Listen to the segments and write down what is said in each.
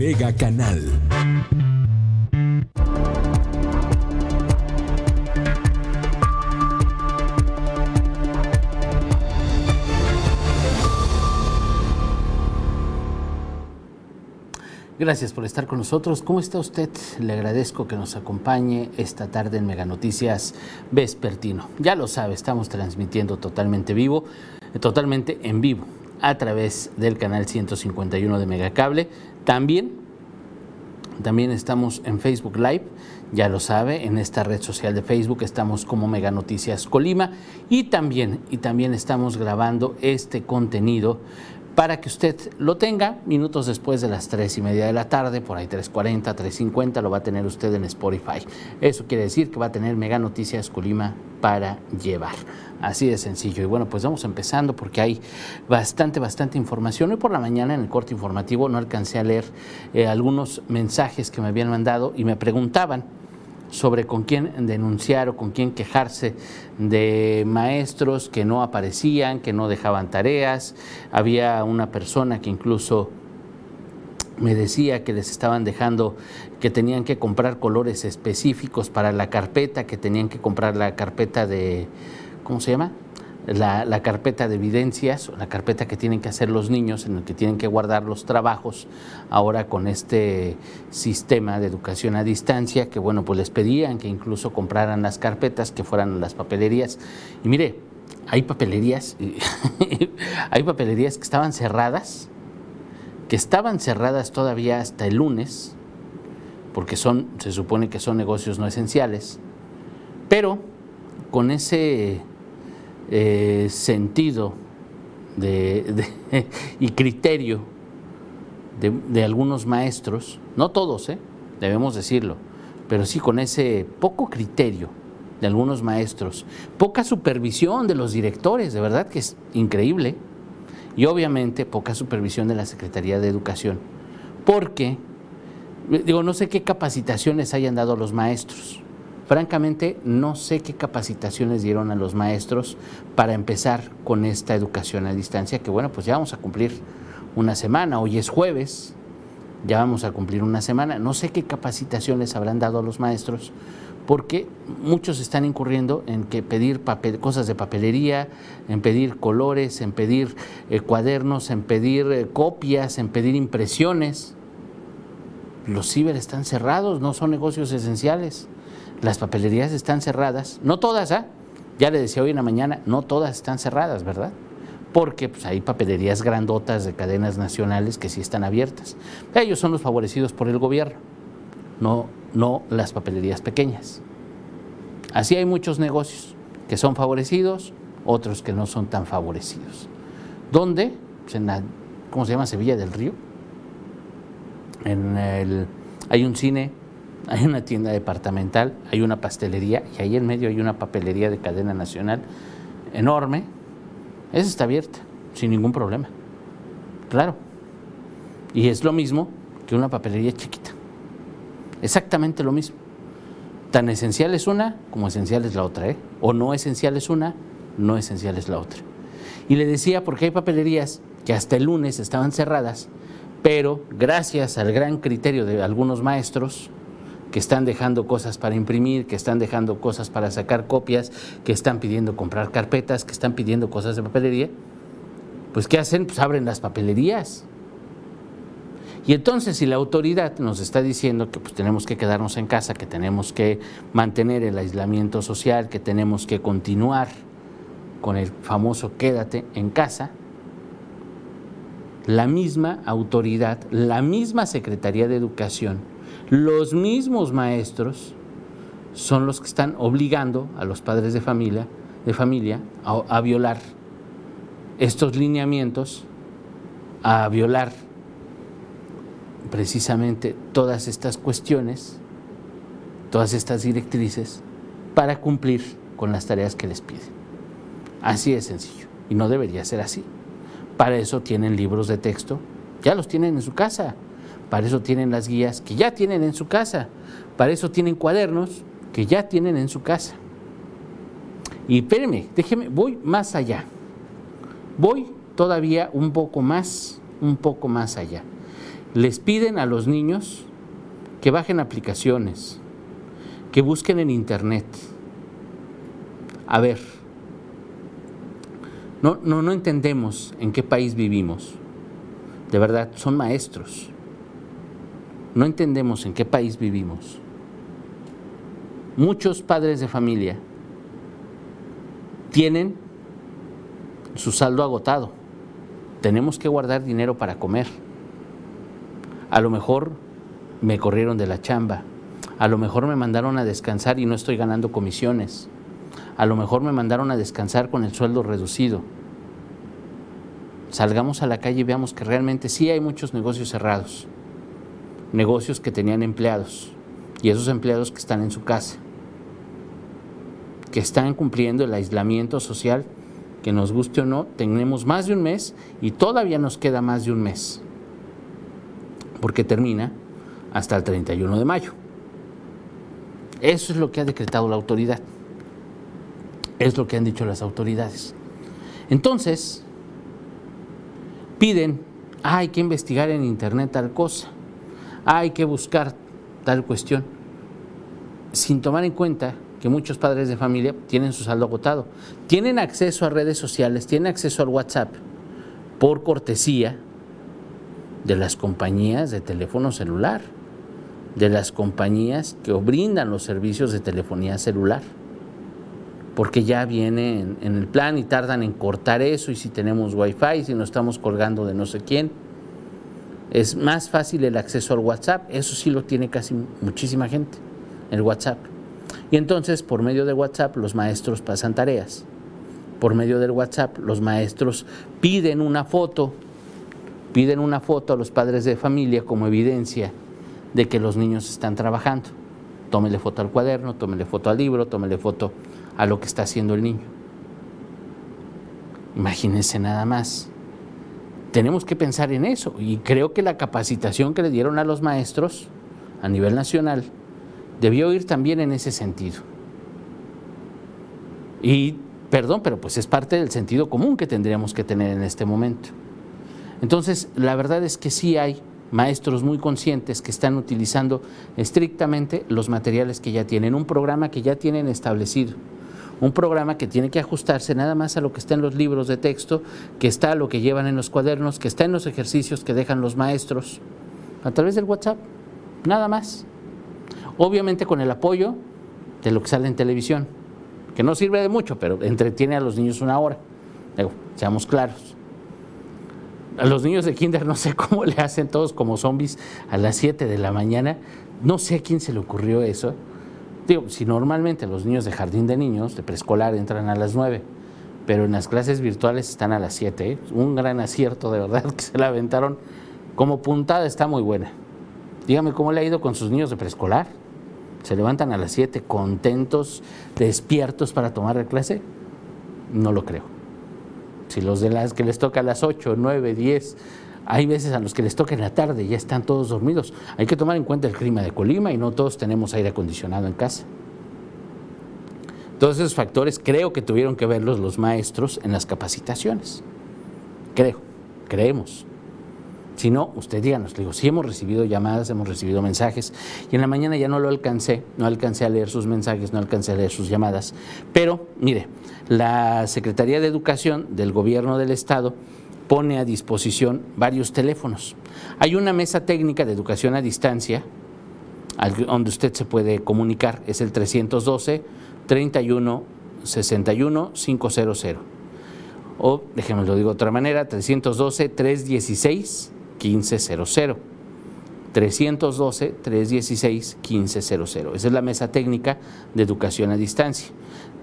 Mega Canal. Gracias por estar con nosotros. ¿Cómo está usted? Le agradezco que nos acompañe esta tarde en Mega Noticias Vespertino. Ya lo sabe, estamos transmitiendo totalmente vivo, totalmente en vivo a través del canal 151 de Megacable. También, también estamos en Facebook Live, ya lo sabe, en esta red social de Facebook estamos como Mega Noticias Colima y también, y también estamos grabando este contenido para que usted lo tenga minutos después de las 3 y media de la tarde, por ahí 3.40, 3.50, lo va a tener usted en Spotify. Eso quiere decir que va a tener Mega Noticias Colima para llevar. Así de sencillo. Y bueno, pues vamos empezando porque hay bastante, bastante información. Hoy por la mañana en el corte informativo no alcancé a leer eh, algunos mensajes que me habían mandado y me preguntaban sobre con quién denunciar o con quién quejarse de maestros que no aparecían, que no dejaban tareas. Había una persona que incluso me decía que les estaban dejando que tenían que comprar colores específicos para la carpeta, que tenían que comprar la carpeta de, ¿cómo se llama? La, carpeta de evidencias, la carpeta que tienen que hacer los niños, en el que tienen que guardar los trabajos, ahora con este sistema de educación a distancia, que bueno, pues les pedían que incluso compraran las carpetas, que fueran las papelerías. Y mire, hay papelerías, hay papelerías que estaban cerradas, que estaban cerradas todavía hasta el lunes, porque son, se supone que son negocios no esenciales, pero con ese eh, sentido y criterio de, algunos maestros, no todos, eh, debemos decirlo, pero sí con ese poco criterio de algunos maestros, poca supervisión de los directores, de verdad que es increíble, y obviamente poca supervisión de la Secretaría de Educación, porque, digo, no sé qué capacitaciones hayan dado los maestros, Francamente, no sé qué capacitaciones dieron a los maestros para empezar con esta educación a distancia, que bueno, pues ya vamos a cumplir una semana, hoy es jueves, ya vamos a cumplir una semana, no sé qué capacitaciones habrán dado a los maestros, porque muchos están incurriendo en que pedir cosas de papelería, en pedir colores, en pedir eh, cuadernos, en pedir eh, copias, en pedir impresiones. Los ciber están cerrados, no son negocios esenciales. Las papelerías están cerradas, no todas, ¿ah? Ya le decía hoy en la mañana, no todas están cerradas, ¿verdad? Porque pues, hay papelerías grandotas de cadenas nacionales que sí están abiertas. Ellos son los favorecidos por el gobierno, no, no las papelerías pequeñas. Así hay muchos negocios que son favorecidos, otros que no son tan favorecidos. ¿Dónde? Pues en la, ¿Cómo se llama? Sevilla del Río. En el, hay un cine hay una tienda departamental, hay una pastelería y ahí en medio hay una papelería de cadena nacional enorme. Esa está abierta, sin ningún problema. Claro. Y es lo mismo que una papelería chiquita. Exactamente lo mismo. Tan esencial es una como esencial es la otra, ¿eh? O no esencial es una, no esencial es la otra. Y le decía, porque hay papelerías que hasta el lunes estaban cerradas, pero gracias al gran criterio de algunos maestros, que están dejando cosas para imprimir, que están dejando cosas para sacar copias, que están pidiendo comprar carpetas, que están pidiendo cosas de papelería, pues ¿qué hacen? Pues abren las papelerías. Y entonces si la autoridad nos está diciendo que pues, tenemos que quedarnos en casa, que tenemos que mantener el aislamiento social, que tenemos que continuar con el famoso quédate en casa, la misma autoridad, la misma Secretaría de Educación, los mismos maestros son los que están obligando a los padres de familia, de familia a, violar estos lineamientos, a violar precisamente todas estas cuestiones, todas estas directrices, para cumplir con las tareas que les piden. Así de sencillo. Y no debería ser así. Para eso tienen libros de texto, ya los tienen en su casa. Para eso tienen las guías que ya tienen en su casa. Para eso tienen cuadernos que ya tienen en su casa. Y espérenme, déjeme, voy más allá. Voy todavía un poco más, un poco más allá. les piden a los niños que bajen aplicaciones, que busquen en internet. A ver, no, no, no entendemos en qué país vivimos. De verdad, son maestros. No entendemos en qué país vivimos. Muchos padres de familia tienen su saldo agotado. Tenemos que guardar dinero para comer. A lo mejor me corrieron de la chamba. A lo mejor me mandaron a descansar y no estoy ganando comisiones. A lo mejor me mandaron a descansar con el sueldo reducido. Salgamos a la calle y veamos que realmente sí hay muchos negocios cerrados. Negocios que tenían empleados y esos empleados que están en su casa. Que están cumpliendo el aislamiento social que nos guste o no, tenemos más de un mes y todavía nos queda más de un mes, porque termina hasta el 31 de mayo. Eso es lo que ha decretado la autoridad. Es lo que han dicho las autoridades. Entonces, piden, hay que investigar en Internet tal cosa, hay que buscar tal cuestión, sin tomar en cuenta que muchos padres de familia tienen su saldo agotado. Tienen acceso a redes sociales, tienen acceso al WhatsApp por cortesía de las compañías de teléfono celular, de las compañías que brindan los servicios de telefonía celular, porque ya viene en, el plan y tardan en cortar eso y si tenemos wifi, si nos estamos colgando de no sé quién. Es más fácil el acceso al WhatsApp, eso sí lo tiene casi muchísima gente, el WhatsApp. Y entonces, por medio de WhatsApp, los maestros pasan tareas. Por medio del WhatsApp, los maestros piden una foto, piden una foto a los padres de familia como evidencia de que los niños están trabajando. Tómele foto al cuaderno, tómele foto al libro, tómele foto a lo que está haciendo el niño. Imagínense nada más. Tenemos que pensar en eso y creo que la capacitación que le dieron a los maestros a nivel nacional debió ir también en ese sentido. Y, perdón, pero pues es parte del sentido común que tendríamos que tener en este momento. Entonces, la verdad es que sí hay maestros muy conscientes que están utilizando estrictamente los materiales que ya tienen, un programa que ya tienen establecido, un programa que tiene que ajustarse nada más a lo que está en los libros de texto, que está a lo que llevan en los cuadernos, que está en los ejercicios que dejan los maestros, a través del WhatsApp, nada más obviamente con el apoyo de lo que sale en televisión, que no sirve de mucho, pero entretiene a los niños una hora. seamos claros. A los niños de kinder no sé cómo le hacen todos como zombies a las 7 de la mañana. No sé a quién se le ocurrió eso. Digo, si normalmente los niños de jardín de niños, de preescolar, entran a las 9, pero en las clases virtuales están a las 7. ¿eh? Un gran acierto, de verdad, que se la aventaron. Como puntada está muy buena. Dígame cómo le ha ido con sus niños de preescolar se levantan a las 7 contentos, despiertos para tomar la clase? No lo creo. Si los de las que les toca a las 8, 9, 10, hay veces a los que les toca en la tarde, ya están todos dormidos. Hay que tomar en cuenta el clima de Colima y no todos tenemos aire acondicionado en casa. Todos esos factores creo que tuvieron que verlos los maestros en las capacitaciones. Creo, creemos. Si no, usted díganos. Le digo, sí hemos recibido llamadas, hemos recibido mensajes y en la mañana ya no lo alcancé, no alcancé a leer sus mensajes, no alcancé a leer sus llamadas. Pero, mire, la Secretaría de Educación del Gobierno del Estado pone a disposición varios teléfonos. Hay una mesa técnica de educación a distancia donde usted se puede comunicar, es el 312 31 61 500. O, déjeme lo digo de otra manera, 312 316 1500. 312-316-1500. Esa es la mesa técnica de educación a distancia.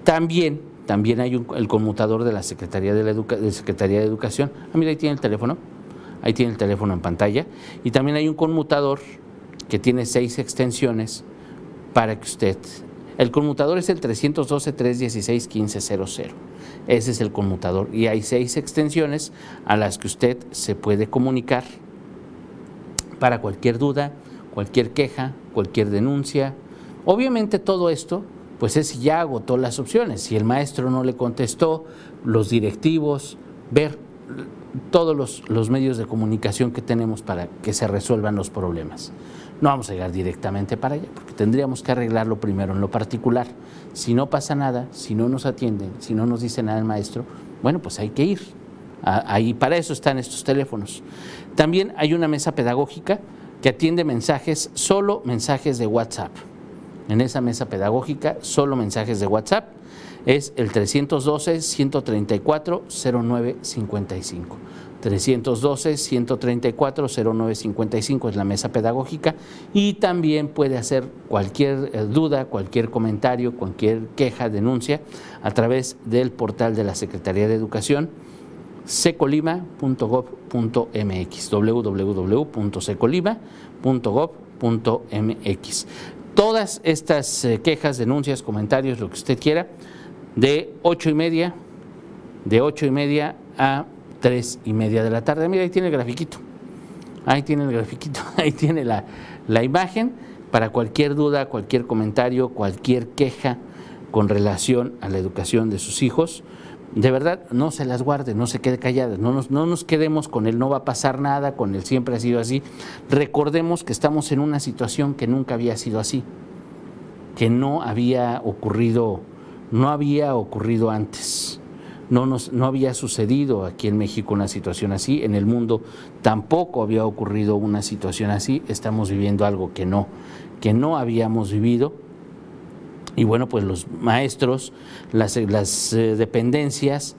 También, también hay el conmutador de la Secretaría de, la de Secretaría de Educación. Ah, mira, ahí tiene el teléfono. Ahí tiene el teléfono en pantalla. Y también hay un conmutador que tiene seis extensiones para que usted... El conmutador es el 312-316-1500. Ese es el conmutador. Y hay seis extensiones a las que usted se puede comunicar para cualquier duda, cualquier queja, cualquier denuncia. Obviamente todo esto, pues es ya agotó las opciones. Si el maestro no le contestó, los directivos, ver todos los, los medios de comunicación que tenemos para que se resuelvan los problemas. No vamos a llegar directamente para allá, porque tendríamos que arreglarlo primero en lo particular. Si no pasa nada, si no nos atienden, si no nos dice nada el maestro, bueno, pues hay que ir. Ahí para eso están estos teléfonos. También hay una mesa pedagógica que atiende mensajes, solo mensajes de WhatsApp. En esa mesa pedagógica, solo mensajes de WhatsApp. Es el 312-134-0955. 312-134-0955 es la mesa pedagógica y también puede hacer cualquier eh, duda, cualquier comentario, cualquier queja, denuncia a través del portal de la Secretaría de Educación secolima.gov.mx www.secolima.gov.mx Todas estas eh, quejas, denuncias, comentarios, lo que usted quiera, de ocho y media, de ocho y media a tres y media de la tarde. Mira, ahí tiene el grafiquito. Ahí tiene el grafiquito, ahí tiene la, la imagen para cualquier duda, cualquier comentario, cualquier queja con relación a la educación de sus hijos. De verdad, no se las guarde, no se quede callada, no nos, no nos quedemos con el no va a pasar nada, con el siempre ha sido así. Recordemos que estamos en una situación que nunca había sido así, que no había ocurrido, no había ocurrido antes no, nos, no había sucedido aquí en México una situación así, en el mundo tampoco había ocurrido una situación así, estamos viviendo algo que no, que no habíamos vivido. Y bueno, pues los maestros, las, eh, dependencias,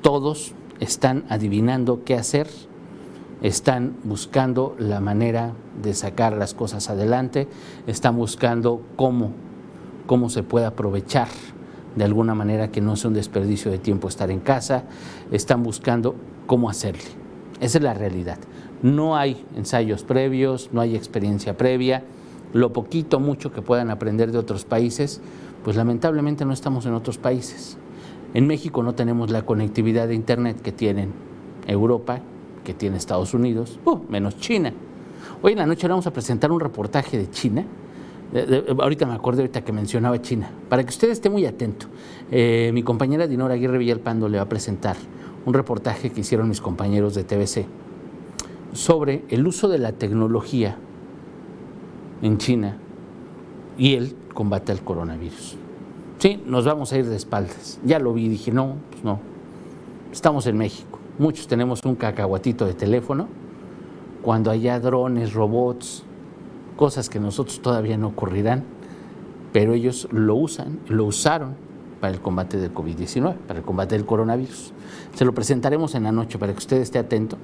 todos están adivinando qué hacer, están buscando la manera de sacar las cosas adelante, están buscando cómo, cómo se puede aprovechar de alguna manera que no sea un desperdicio de tiempo estar en casa, están buscando cómo hacerle. Esa es la realidad. No hay ensayos previos, no hay experiencia previa, lo poquito, mucho que puedan aprender de otros países, pues lamentablemente no estamos en otros países. En México no tenemos la conectividad de Internet que tienen Europa, que tiene Estados Unidos, uh, menos China. Hoy en la noche vamos a presentar un reportaje de China ahorita me acuerdo ahorita que mencionaba China. Para que usted esté muy atento, eh, mi compañera Dinora Aguirre Villalpando le va a presentar un reportaje que hicieron mis compañeros de TBC sobre el uso de la tecnología en China y el combate al coronavirus. Sí, nos vamos a ir de espaldas. Ya lo vi, dije, no, pues no. Estamos en México. Muchos tenemos un cacahuatito de teléfono. Cuando haya drones, robots, cosas que nosotros todavía no ocurrirán, pero ellos lo usan, lo usaron para el combate del COVID-19, para el combate del coronavirus. Se lo presentaremos en la noche para que usted esté atento,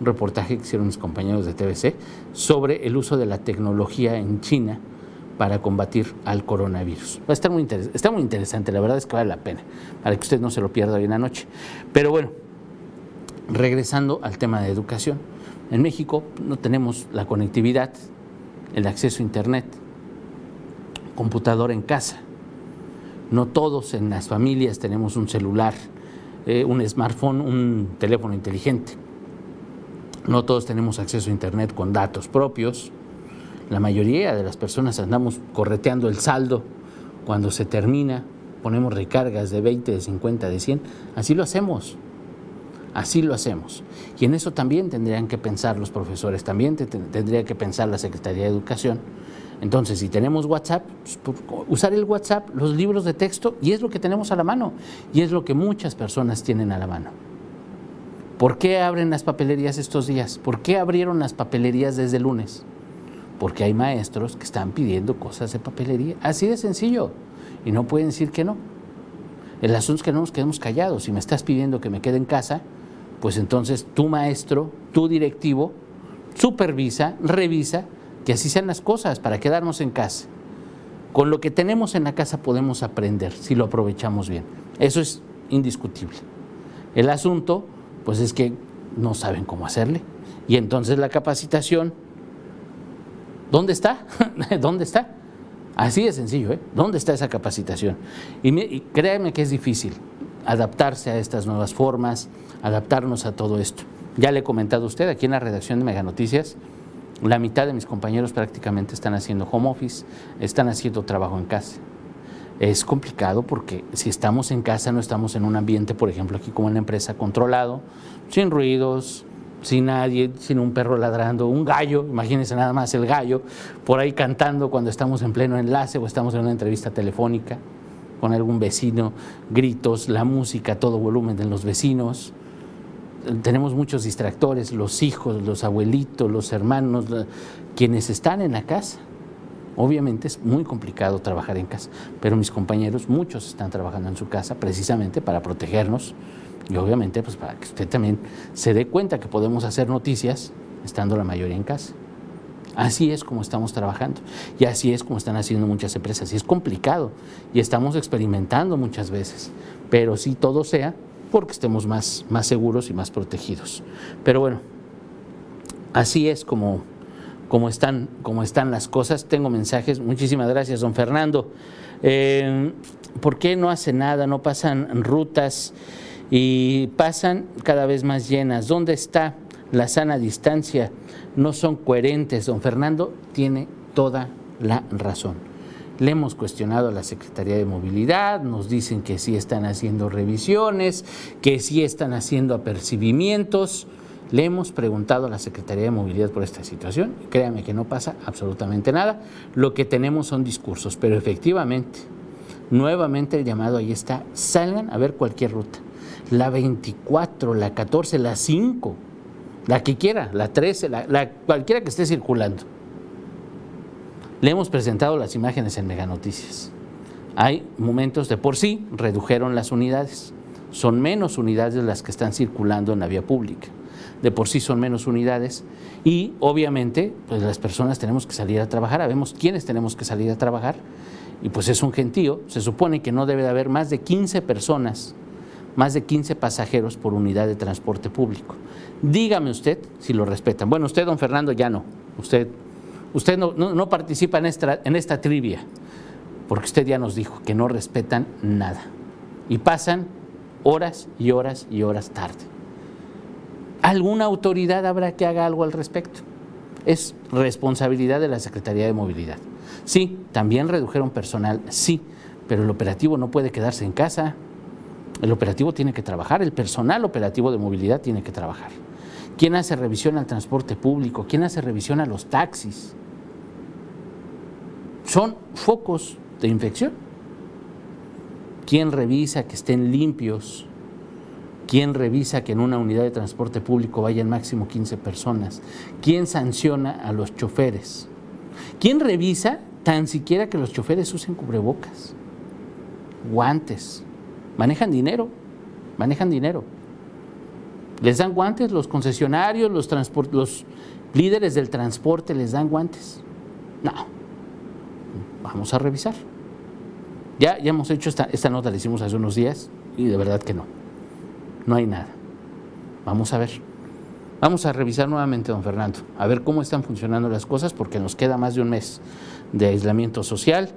reportaje que hicieron mis compañeros de TBC sobre el uso de la tecnología en China para combatir al coronavirus. Va a estar muy, está muy interesante, la verdad es que vale la pena, para que usted no se lo pierda hoy en la noche. Pero bueno, regresando al tema de educación, en México no tenemos la conectividad el acceso a Internet, computadora en casa. No todos en las familias tenemos un celular, eh, un smartphone, un teléfono inteligente. No todos tenemos acceso a Internet con datos propios. La mayoría de las personas andamos correteando el saldo cuando se termina, ponemos recargas de 20, de 50, de 100. Así lo hacemos. Así lo hacemos. Y en eso también tendrían que pensar los profesores, también tendría que pensar la Secretaría de Educación. Entonces, si tenemos WhatsApp, pues, usar el WhatsApp, los libros de texto, y es lo que tenemos a la mano, y es lo que muchas personas tienen a la mano. ¿Por qué abren las papelerías estos días? ¿Por qué abrieron las papelerías desde lunes? Porque hay maestros que están pidiendo cosas de papelería. Así de sencillo. Y no pueden decir que no. El asunto es que no nos quedemos callados. Si me estás pidiendo que me quede en casa, pues entonces tu maestro, tu directivo, supervisa, revisa que así sean las cosas para quedarnos en casa. Con lo que tenemos en la casa podemos aprender si lo aprovechamos bien. Eso es indiscutible. El asunto, pues es que no saben cómo hacerle. Y entonces la capacitación, ¿dónde está? ¿Dónde está? Así de sencillo, ¿eh? ¿Dónde está esa capacitación? Y, y créanme que es difícil adaptarse a estas nuevas formas, adaptarnos a todo esto. Ya le he comentado a usted, aquí en la redacción de Mega Noticias, la mitad de mis compañeros prácticamente están haciendo home office, están haciendo trabajo en casa. Es complicado porque si estamos en casa no estamos en un ambiente, por ejemplo, aquí como en la empresa, controlado, sin ruidos, sin nadie, sin un perro ladrando, un gallo, imagínense nada más el gallo, por ahí cantando cuando estamos en pleno enlace o estamos en una entrevista telefónica con algún vecino, gritos, la música, todo volumen de los vecinos. Tenemos muchos distractores, los hijos, los abuelitos, los hermanos, quienes están en la casa. Obviamente es muy complicado trabajar en casa, pero mis compañeros, muchos están trabajando en su casa precisamente para protegernos y obviamente pues para que usted también se dé cuenta que podemos hacer noticias estando la mayoría en casa. Así es como estamos trabajando y así es como están haciendo muchas empresas. Y es complicado y estamos experimentando muchas veces, pero si todo sea porque estemos más, más seguros y más protegidos. Pero bueno, así es como, como, están, como están las cosas. Tengo mensajes. Muchísimas gracias, don Fernando. Eh, ¿Por qué no hace nada? No pasan rutas y pasan cada vez más llenas. ¿Dónde está la sana distancia? No son coherentes. Don Fernando tiene toda la razón. Le hemos cuestionado a la Secretaría de Movilidad, nos dicen que sí están haciendo revisiones, que sí están haciendo apercibimientos. Le hemos preguntado a la Secretaría de Movilidad por esta situación. Créame que no pasa absolutamente nada. Lo que tenemos son discursos, pero efectivamente, nuevamente el llamado ahí está. Salgan a ver cualquier ruta la 24, la 14, la 5, la que quiera, la 13, la, cualquiera que esté circulando. Le hemos presentado las imágenes en Mega Noticias. Hay momentos de por sí, redujeron las unidades. Son menos unidades las que están circulando en la vía pública. De por sí son menos unidades. Y obviamente, pues las personas tenemos que salir a trabajar. Sabemos quiénes tenemos que salir a trabajar. Y pues es un gentío. Se supone que no debe de haber más de 15 personas más de 15 pasajeros por unidad de transporte público. Dígame usted si lo respetan. Bueno, usted, don Fernando, ya no. Usted, usted no, participa en esta, en esta trivia, porque usted ya nos dijo que no respetan nada. Y pasan horas y horas y horas tarde. ¿Alguna autoridad habrá que haga algo al respecto? Es responsabilidad de la Secretaría de Movilidad. Sí, también redujeron personal, sí, pero el operativo no puede quedarse en casa. El operativo tiene que trabajar, el personal operativo de movilidad tiene que trabajar. ¿Quién hace revisión al transporte público? ¿Quién hace revisión a los taxis? Son focos de infección. ¿Quién revisa que estén limpios? ¿Quién revisa que en una unidad de transporte público vayan máximo 15 personas? ¿Quién sanciona a los choferes? ¿Quién revisa tan siquiera que los choferes usen cubrebocas, guantes, manejan dinero, manejan dinero. Les dan guantes los concesionarios, los, líderes del transporte les dan guantes. No, vamos a revisar. Ya, ya hemos hecho esta nota, la hicimos hace unos días y de verdad que no. No hay nada. Vamos a ver. Vamos a revisar nuevamente, don Fernando, a ver cómo están funcionando las cosas, porque nos queda más de un mes de aislamiento social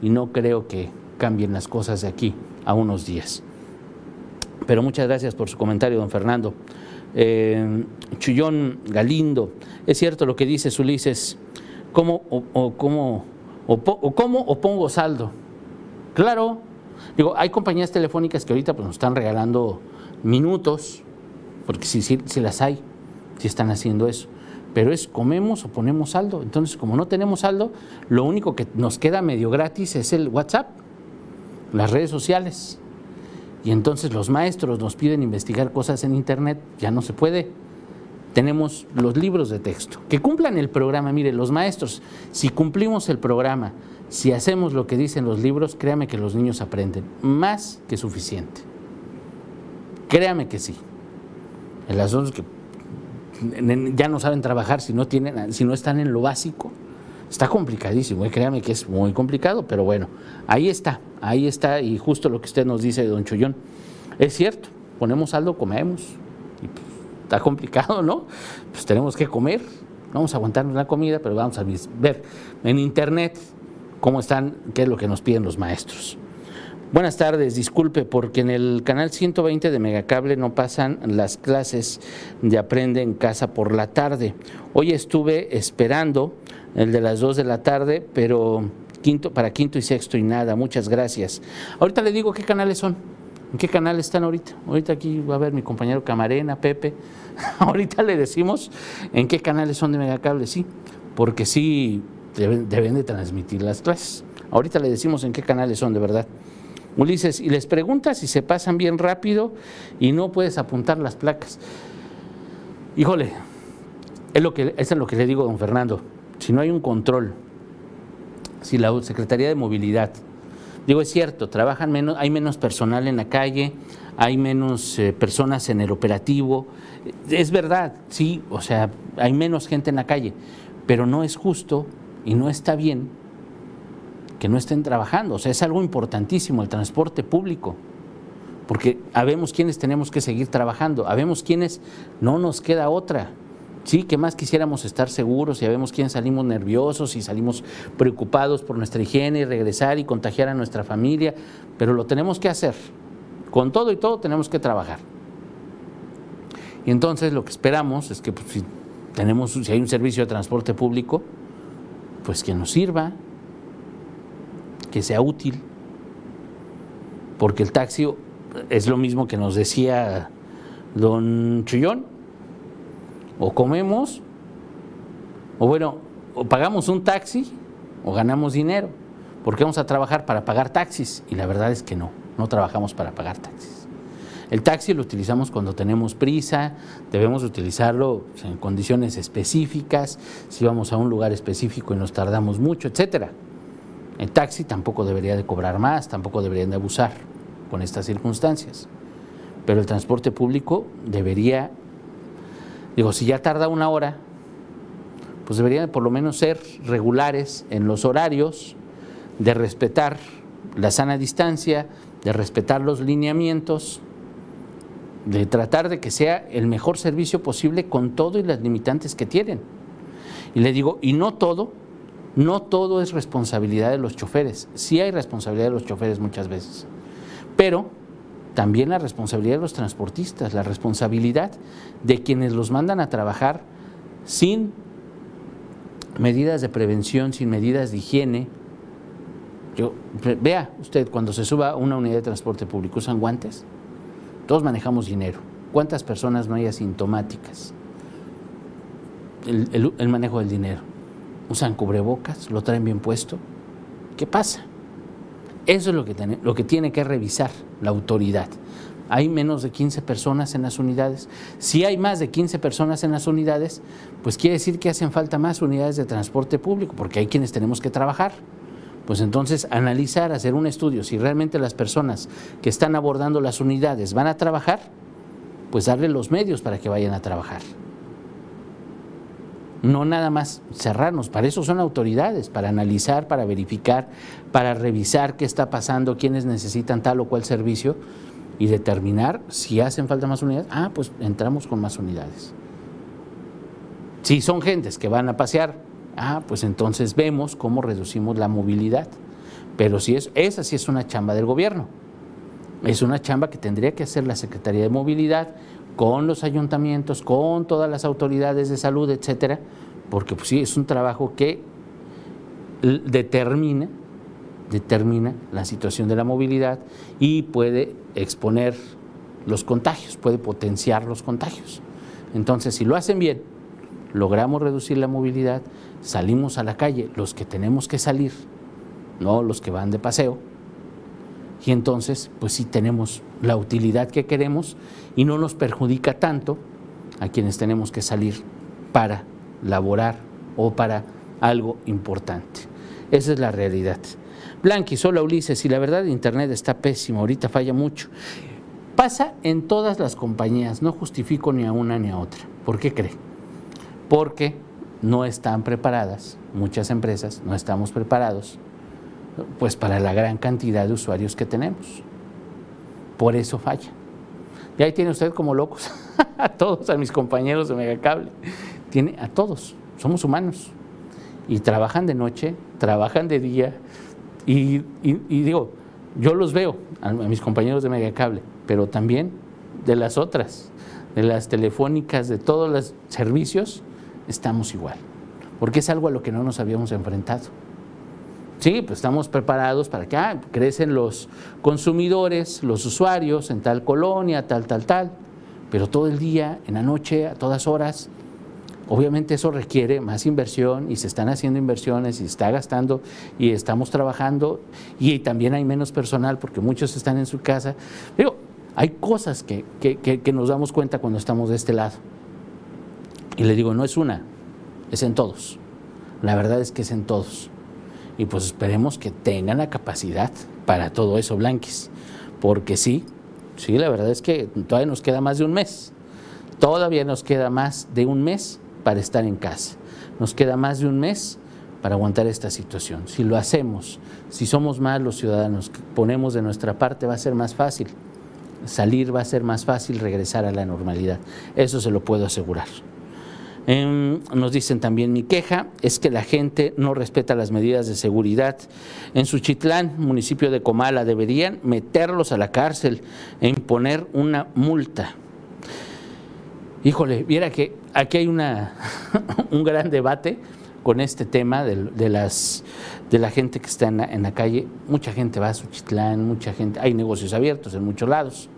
y no creo que cambien las cosas de aquí a unos días. Pero muchas gracias por su comentario, don Fernando. Eh, Chullón Galindo, es cierto lo que dice Ulises, ¿cómo o, o, cómo o pongo saldo? Claro, digo, hay compañías telefónicas que ahorita pues, nos están regalando minutos, porque si, si, las hay, si están haciendo eso pero es comemos o ponemos saldo. Entonces, como no tenemos saldo, lo único que nos queda medio gratis es el WhatsApp las redes sociales. Y entonces los maestros nos piden investigar cosas en Internet, ya no se puede. Tenemos los libros de texto. Que cumplan el programa. Mire, los maestros, si cumplimos el programa, si hacemos lo que dicen los libros, créame que los niños aprenden más que suficiente. Créame que sí. El asunto es que ya no saben trabajar si no, tienen, si no están en lo básico. Está complicadísimo, y créame que es muy complicado, pero bueno, ahí está, ahí está, y justo lo que usted nos dice, don Chullón, es cierto, ponemos saldo, comemos, y pues, está complicado, ¿no? Pues tenemos que comer, vamos a aguantarnos la comida, pero vamos a ver en internet cómo están, qué es lo que nos piden los maestros. Buenas tardes, disculpe, porque en el canal 120 de Megacable no pasan las clases de Aprende en Casa por la tarde. Hoy estuve esperando el de las 2 de la tarde, pero quinto, para quinto y sexto y nada. Muchas gracias. Ahorita le digo qué canales son. ¿En qué canal están ahorita? Ahorita aquí va a ver mi compañero Camarena, Pepe. ahorita le decimos en qué canales son de Megacable, sí, porque sí deben, deben de transmitir las clases. Ahorita le decimos en qué canales son, de verdad. Ulises, y les preguntas si se pasan bien rápido y no puedes apuntar las placas. Híjole, es lo que, es lo que le digo a don Fernando. Si no hay un control, si la Secretaría de Movilidad, digo, es cierto, trabajan menos, hay menos personal en la calle, hay menos eh, personas en el operativo, es verdad, sí, o sea, hay menos gente en la calle, pero no es justo y no está bien que no estén trabajando. O sea, es algo importantísimo el transporte público, porque habemos quienes tenemos que seguir trabajando, habemos quienes no nos queda otra. Sí, que más quisiéramos estar seguros y sabemos quién salimos nerviosos y salimos preocupados por nuestra higiene y regresar y contagiar a nuestra familia, pero lo tenemos que hacer. Con todo y todo tenemos que trabajar. Y entonces lo que esperamos es que pues, si tenemos, si hay un servicio de transporte público, pues que nos sirva, que sea útil, porque el taxi es lo mismo que nos decía don Chillón, o comemos, o bueno, o pagamos un taxi o ganamos dinero, porque vamos a trabajar para pagar taxis, y la verdad es que no, no trabajamos para pagar taxis. El taxi lo utilizamos cuando tenemos prisa, debemos utilizarlo en condiciones específicas, si vamos a un lugar específico y nos tardamos mucho, etcétera. El taxi tampoco debería de cobrar más, tampoco deberían de abusar con estas circunstancias. Pero el transporte público debería, digo, si ya tarda una hora, pues deberían por lo menos ser regulares en los horarios, de respetar la sana distancia, de respetar los lineamientos, de tratar de que sea el mejor servicio posible con todo y las limitantes que tienen. Y le digo, y no todo, no todo es responsabilidad de los choferes, sí hay responsabilidad de los choferes muchas veces, pero también la responsabilidad de los transportistas, la responsabilidad de quienes los mandan a trabajar sin medidas de prevención, sin medidas de higiene. Yo, vea usted, cuando se suba a una unidad de transporte público, ¿usan guantes? Todos manejamos dinero. ¿Cuántas personas no hay asintomáticas? el manejo del dinero usan cubrebocas, lo traen bien puesto. ¿Qué pasa? Eso es lo que, tiene, lo que tiene que revisar la autoridad. Hay menos de 15 personas en las unidades. Si hay más de 15 personas en las unidades, pues quiere decir que hacen falta más unidades de transporte público, porque hay quienes tenemos que trabajar. Pues entonces analizar, hacer un estudio, si realmente las personas que están abordando las unidades van a trabajar, pues darle los medios para que vayan a trabajar no nada más cerrarnos, para eso son autoridades, para analizar, para verificar, para revisar qué está pasando, quiénes necesitan tal o cual servicio y determinar si hacen falta más unidades. Ah, pues entramos con más unidades. Si son gentes que van a pasear, ah, pues entonces vemos cómo reducimos la movilidad. Pero si es, esa sí es una chamba del gobierno. Es una chamba que tendría que hacer la Secretaría de Movilidad con los ayuntamientos, con todas las autoridades de salud, etcétera, porque pues sí, es un trabajo que determina, determina la situación de la movilidad y puede exponer los contagios, puede potenciar los contagios. Entonces, si lo hacen bien, logramos reducir la movilidad, salimos a la calle, los que tenemos que salir, no los que van de paseo, y entonces pues sí tenemos la utilidad que queremos y no nos perjudica tanto a quienes tenemos que salir para laborar o para algo importante. Esa es la realidad. Blanqui, solo Ulises, y la verdad Internet está pésimo, ahorita falla mucho. Pasa en todas las compañías, no justifico ni a una ni a otra. ¿Por qué cree? Porque no están preparadas, muchas empresas no estamos preparados pues para la gran cantidad de usuarios que tenemos. Por eso falla. Y ahí tiene usted como locos a todos, a mis compañeros de Megacable. Tiene a todos, somos humanos. Y trabajan de noche, trabajan de día. Y, digo, yo los veo, a, a mis compañeros de Megacable, pero también de las otras, de las telefónicas, de todos los servicios, estamos igual. Porque es algo a lo que no nos habíamos enfrentado Sí, pues estamos preparados para que ah, crecen los consumidores, los usuarios en tal colonia, tal, tal, tal, pero todo el día, en la noche, a todas horas, obviamente eso requiere más inversión y se están haciendo inversiones y se está gastando y estamos trabajando y también hay menos personal porque muchos están en su casa. Digo, hay cosas que, que nos damos cuenta cuando estamos de este lado. Y le digo, no es una, es en todos. La verdad es que es en todos y pues esperemos que tengan la capacidad para todo eso, Blanquis. Porque sí, sí, la verdad es que todavía nos queda más de un mes. Todavía nos queda más de un mes para estar en casa. Nos queda más de un mes para aguantar esta situación. Si lo hacemos, si somos más los ciudadanos, que ponemos de nuestra parte, va a ser más fácil. Salir va a ser más fácil, regresar a la normalidad. Eso se lo puedo asegurar. Em, nos dicen también mi queja es que la gente no respeta las medidas de seguridad. En Suchitlán, municipio de Comala, deberían meterlos a la cárcel e imponer una multa. Híjole, viera que aquí hay una, un gran debate con este tema de, las, de la gente que está en la, calle. Mucha gente va a Suchitlán, mucha gente, hay negocios abiertos en muchos lados.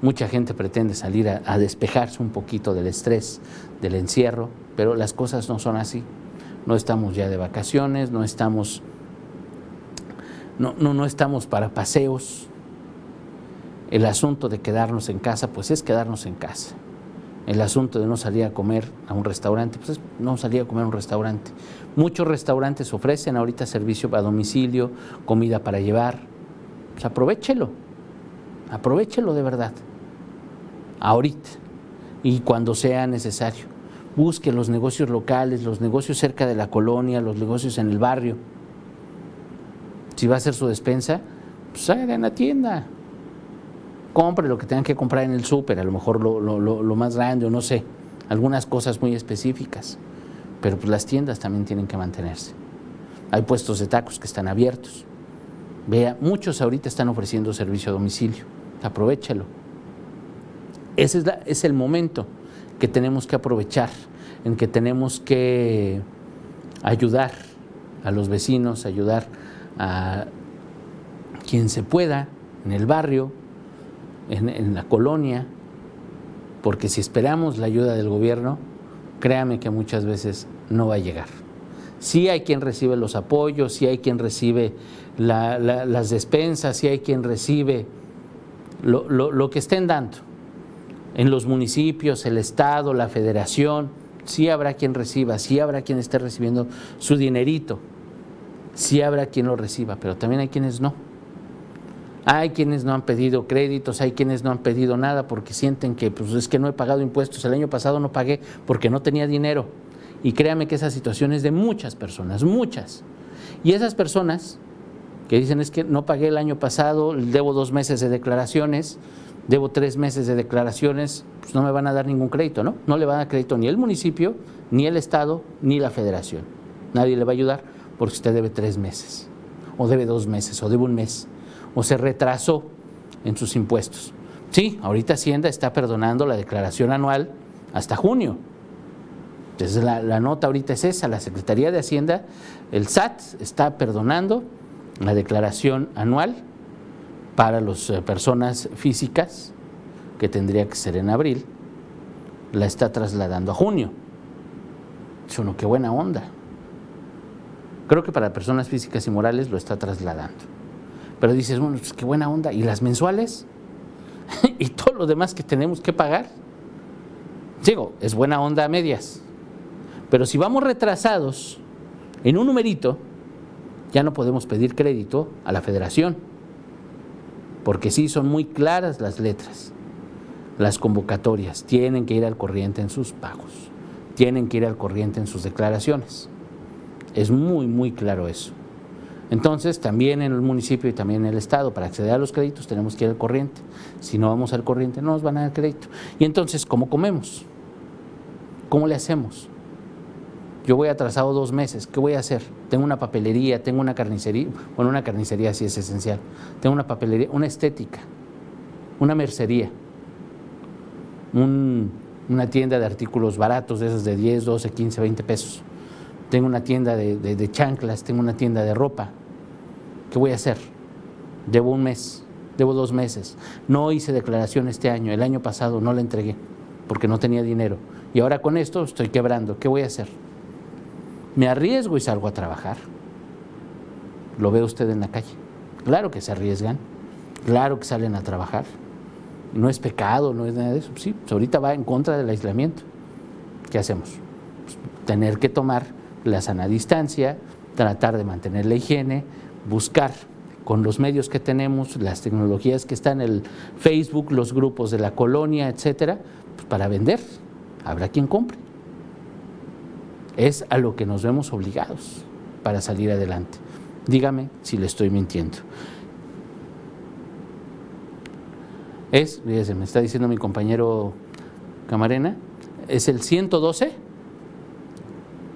Mucha gente pretende salir a, despejarse un poquito del estrés, del encierro, pero las cosas no son así. No estamos ya de vacaciones, no estamos, no, no, no estamos para paseos. El asunto de quedarnos en casa, pues es quedarnos en casa. El asunto de no salir a comer a un restaurante, pues es no salir a comer a un restaurante. Muchos restaurantes ofrecen ahorita servicio a domicilio, comida para llevar. Pues aprovechelo, aprovechelo de verdad ahorita y cuando sea necesario. Busque los negocios locales, los negocios cerca de la colonia, los negocios en el barrio. Si va a hacer su despensa, pues haga en la tienda. Compre lo que tengan que comprar en el súper, a lo mejor lo, más grande o no sé, algunas cosas muy específicas. Pero pues las tiendas también tienen que mantenerse. Hay puestos de tacos que están abiertos. Vea, muchos ahorita están ofreciendo servicio a domicilio. Aprovechalo. Ese es, el momento que tenemos que aprovechar, en que tenemos que ayudar a los vecinos, ayudar a quien se pueda en el barrio, en, la colonia, porque si esperamos la ayuda del gobierno, créame que muchas veces no va a llegar. Sí hay quien recibe los apoyos, sí hay quien recibe las despensas, sí hay quien recibe lo, lo que estén dando, en los municipios, el Estado, la Federación, sí habrá quien reciba, sí habrá quien esté recibiendo su dinerito, sí habrá quien lo reciba, pero también hay quienes no. Hay quienes no han pedido créditos, hay quienes no han pedido nada porque sienten que pues es que no he pagado impuestos, el año pasado no pagué porque no tenía dinero. Y créame que esa situación es de muchas personas, muchas. Y esas personas que dicen es que no pagué el año pasado, debo dos meses de declaraciones, debo tres meses de declaraciones, pues no me van a dar ningún crédito, ¿no? No le van a dar crédito ni el municipio, ni el Estado, ni la Federación. Nadie le va a ayudar porque usted debe tres meses, o debe dos meses, o debe un mes, o se retrasó en sus impuestos. Sí, ahorita Hacienda está perdonando la declaración anual hasta junio. Entonces la, la nota ahorita es esa, la Secretaría de Hacienda, el SAT está perdonando la declaración anual para las eh, personas físicas, que tendría que ser en abril, la está trasladando a junio. Es uno, qué buena onda. Creo que para personas físicas y morales lo está trasladando. Pero dices, bueno, pues qué buena onda. ¿Y las mensuales? ¿Y todo lo demás que tenemos que pagar? Digo, es buena onda a medias. Pero si vamos retrasados en un numerito, ya no podemos pedir crédito a la federación porque sí son muy claras las letras, las convocatorias, tienen que ir al corriente en sus pagos, tienen que ir al corriente en sus declaraciones. Es muy, muy claro eso. Entonces, también en el municipio y también en el Estado, para acceder a los créditos tenemos que ir al corriente. Si no vamos al corriente, no nos van a dar crédito. Y entonces, ¿cómo comemos? ¿Cómo le hacemos? Yo voy atrasado dos meses, ¿qué voy a hacer? Tengo una papelería, tengo una carnicería, bueno, una carnicería sí es esencial. Tengo una papelería, una estética, una mercería, una tienda de artículos baratos, de esas de 10, 12, 15, 20 pesos. Tengo una tienda de, chanclas, tengo una tienda de ropa. ¿qué voy a hacer? Debo un mes, debo dos meses. No hice declaración este año, el año pasado no la entregué porque no tenía dinero. Y ahora con esto estoy quebrando, ¿qué voy a hacer? Me arriesgo y salgo a trabajar. Lo ve usted en la calle. Claro que se arriesgan, claro que salen a trabajar. No es pecado, no es nada de eso. Sí, pues ahorita va en contra del aislamiento. ¿Qué hacemos? Pues tener que tomar la sana distancia, tratar de mantener la higiene, buscar con los medios que tenemos, las tecnologías que están en el Facebook, los grupos de la colonia, etcétera, pues para vender. Habrá quien compre. Es a lo que nos vemos obligados para salir adelante. Dígame si le estoy mintiendo. Es, fíjese, me está diciendo mi compañero Camarena, es el 112.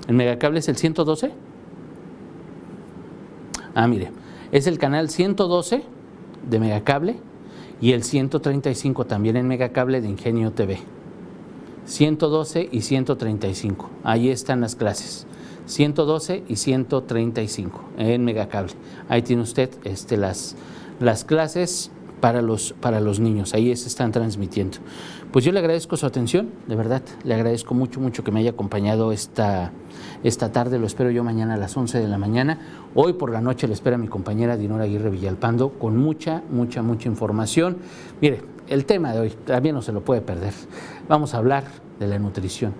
¿El megacable es el 112? Ah, mire, es el canal 112 de Megacable y el 135 también en Megacable de Ingenio TV. 112 y 135, ahí están las clases. 112 y 135 en Megacable. Ahí tiene usted este, las, las clases para los, para los niños, ahí se están transmitiendo. Pues yo le agradezco su atención, de verdad, le agradezco mucho, mucho que me haya acompañado esta, esta tarde, lo espero yo mañana a las 11 de la mañana. Hoy por la noche le espera mi compañera Dinora Aguirre Villalpando con mucha, mucha, mucha información. Mire, el tema de hoy también no se lo puede perder. Vamos a hablar de la nutrición.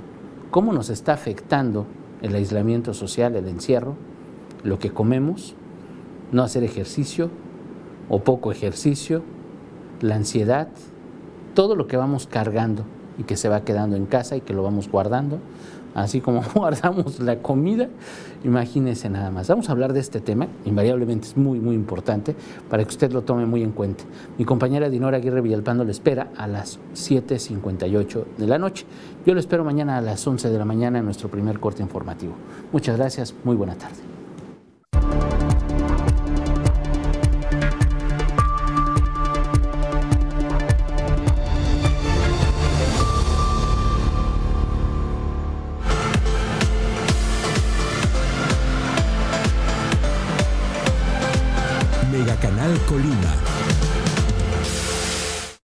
¿Cómo nos está afectando el aislamiento social, el encierro, lo que comemos, no hacer ejercicio o poco ejercicio, la ansiedad, todo lo que vamos cargando y que se va quedando en casa y que lo vamos guardando, así como guardamos la comida, imagínese nada más. Vamos a hablar de este tema, invariablemente es muy, muy importante, para que usted lo tome muy en cuenta. Mi compañera Dinora Aguirre Villalpando le espera a las 7.58 de la noche. Yo lo espero mañana a las 11 de la mañana en nuestro primer corte informativo. Muchas gracias, muy buena tarde. Colima